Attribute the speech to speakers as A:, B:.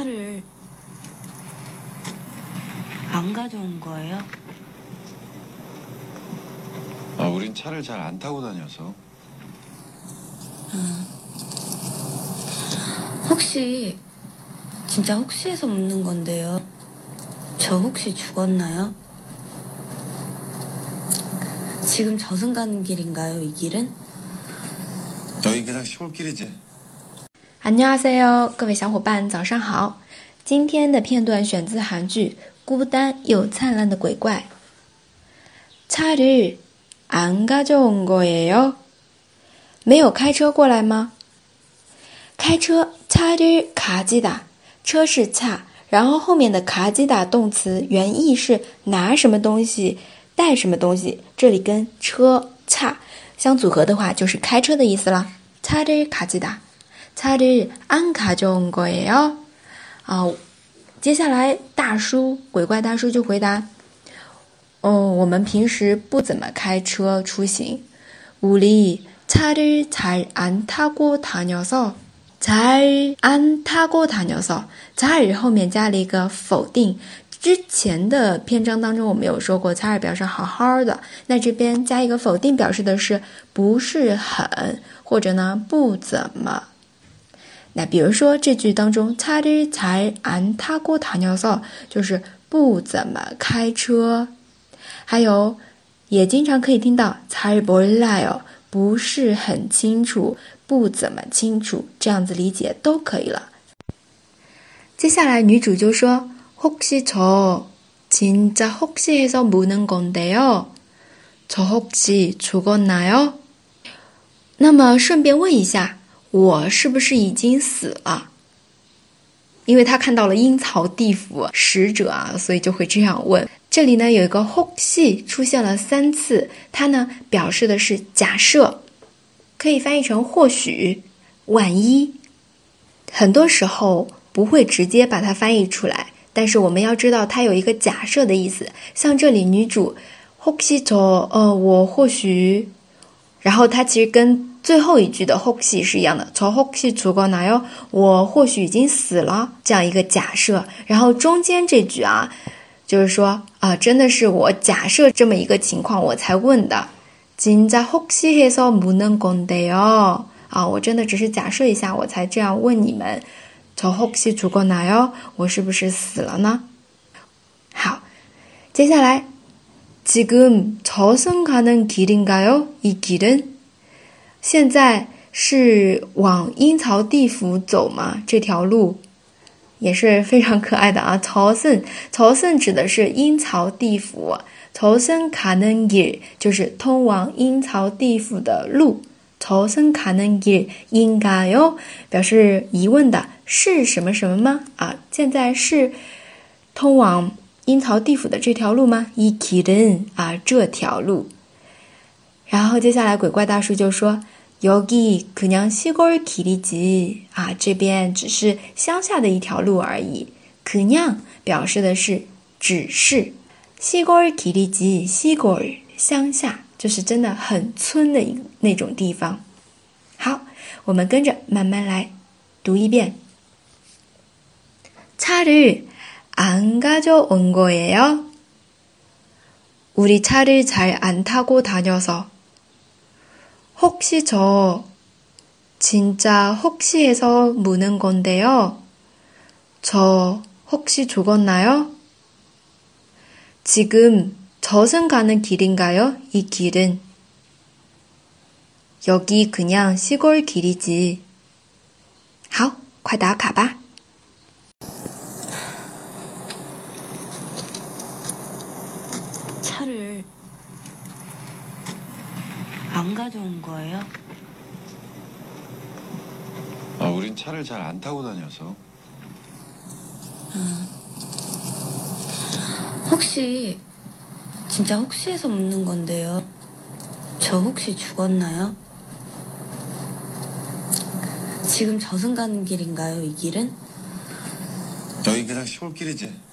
A: 차를 안 가져온 거예요?
B: 아, 우린 차를 잘 안 타고 다녀서.
A: 혹시 진짜 혹시해서 묻는 건데요. 저 혹시 죽었나요? 지금 저승 가는 길인가요, 이 길은?
B: 여기 그냥 시골길이지.
C: 안녕하세요，各位小伙伴，早上好。今天的片段选自韩剧《孤单又灿烂的鬼怪》。차를안가져온거예요？没有开车过来吗？开车，차를가지 다， 车是차，然后后面的가지다动词原意是拿什么东西，带什么东西，这里跟车차相组合的话，就是开车的意思啦。차를가지 다。 차를안가져온거예요？ 啊，接下来大叔鬼怪大叔就回答：“哦，我们平时不怎么开车出行。우리차를잘안타고다녀서잘안타고다녀서잘后面加了一个否定。之前的篇章当中我们有说过，잘表示好好的，那这边加一个否定，表示的是不是很，或者呢不怎么。 那比如说这句当中，차를잘안타고다녀서就是不怎么开车。还有，也经常可以听到잘몰라요不是很清楚，不怎么清楚，这样子理解都可以了。接下来女主就说：“혹시저진짜혹시해서묻는건데요저혹시죽었나요？”那么顺便问一下。 我是不是已经死了？因为他看到了阴曹地府使者啊，所以就会这样问。这里呢有一个后戏出现了三次，它呢表示的是假设，可以翻译成或许、万一。很多时候不会直接把它翻译出来，但是我们要知道它有一个假设的意思。像这里女主后戏头，呃，我或许，然后它其实跟最后一句的혹시是一样的，从혹시죽었나 요？ 我或许已经死了这样一个假设，然后中间这句啊，就是说啊，真的是我假设这么一个情况我才问的。진짜혹시해서묻는건데 요？ 啊，我真的只是假设一下，我才这样问你们。从혹시죽었나 요？ 我是不是死了呢？好，接下来지금저승가는길인가 요？ 이길 은？ 现在是往阴曹地府走吗？这条路也是非常可爱的啊。曹森，曹森指的是阴曹地府。曹森卡能吉就是通往阴曹地府的路。曹森卡能吉应该哟，表示疑问的是什么什么吗？啊，现在是通往阴曹地府的这条路吗？이길은啊，这条路。 然后接下来鬼怪大叔就说：“여기그냥시골길이지啊，这边只是乡下的一条路而已。그냥表示的是只是시골길이지西果乡下就是真的很村的一那种地方。好，我们跟着慢慢来读一遍。차를안가져온거예요우리차를잘안타고다녀서 혹시 저 진짜 혹시 해서 묻는 건데요. 저 혹시 죽었나요? 지금 저승 가는 길인가요? 이 길은? 여기 그냥 시골 길이지. 好，快打卡吧。
A: 안 가져온 거예요?
B: 아, 우린 차를 잘 안 타고 다녀서.
A: 혹시 진짜 혹시 해서 묻는 건데요. 저 혹시 죽었나요? 지금 저승 가는 길인가요, 이 길은?
B: 여기 그냥 시골길이지.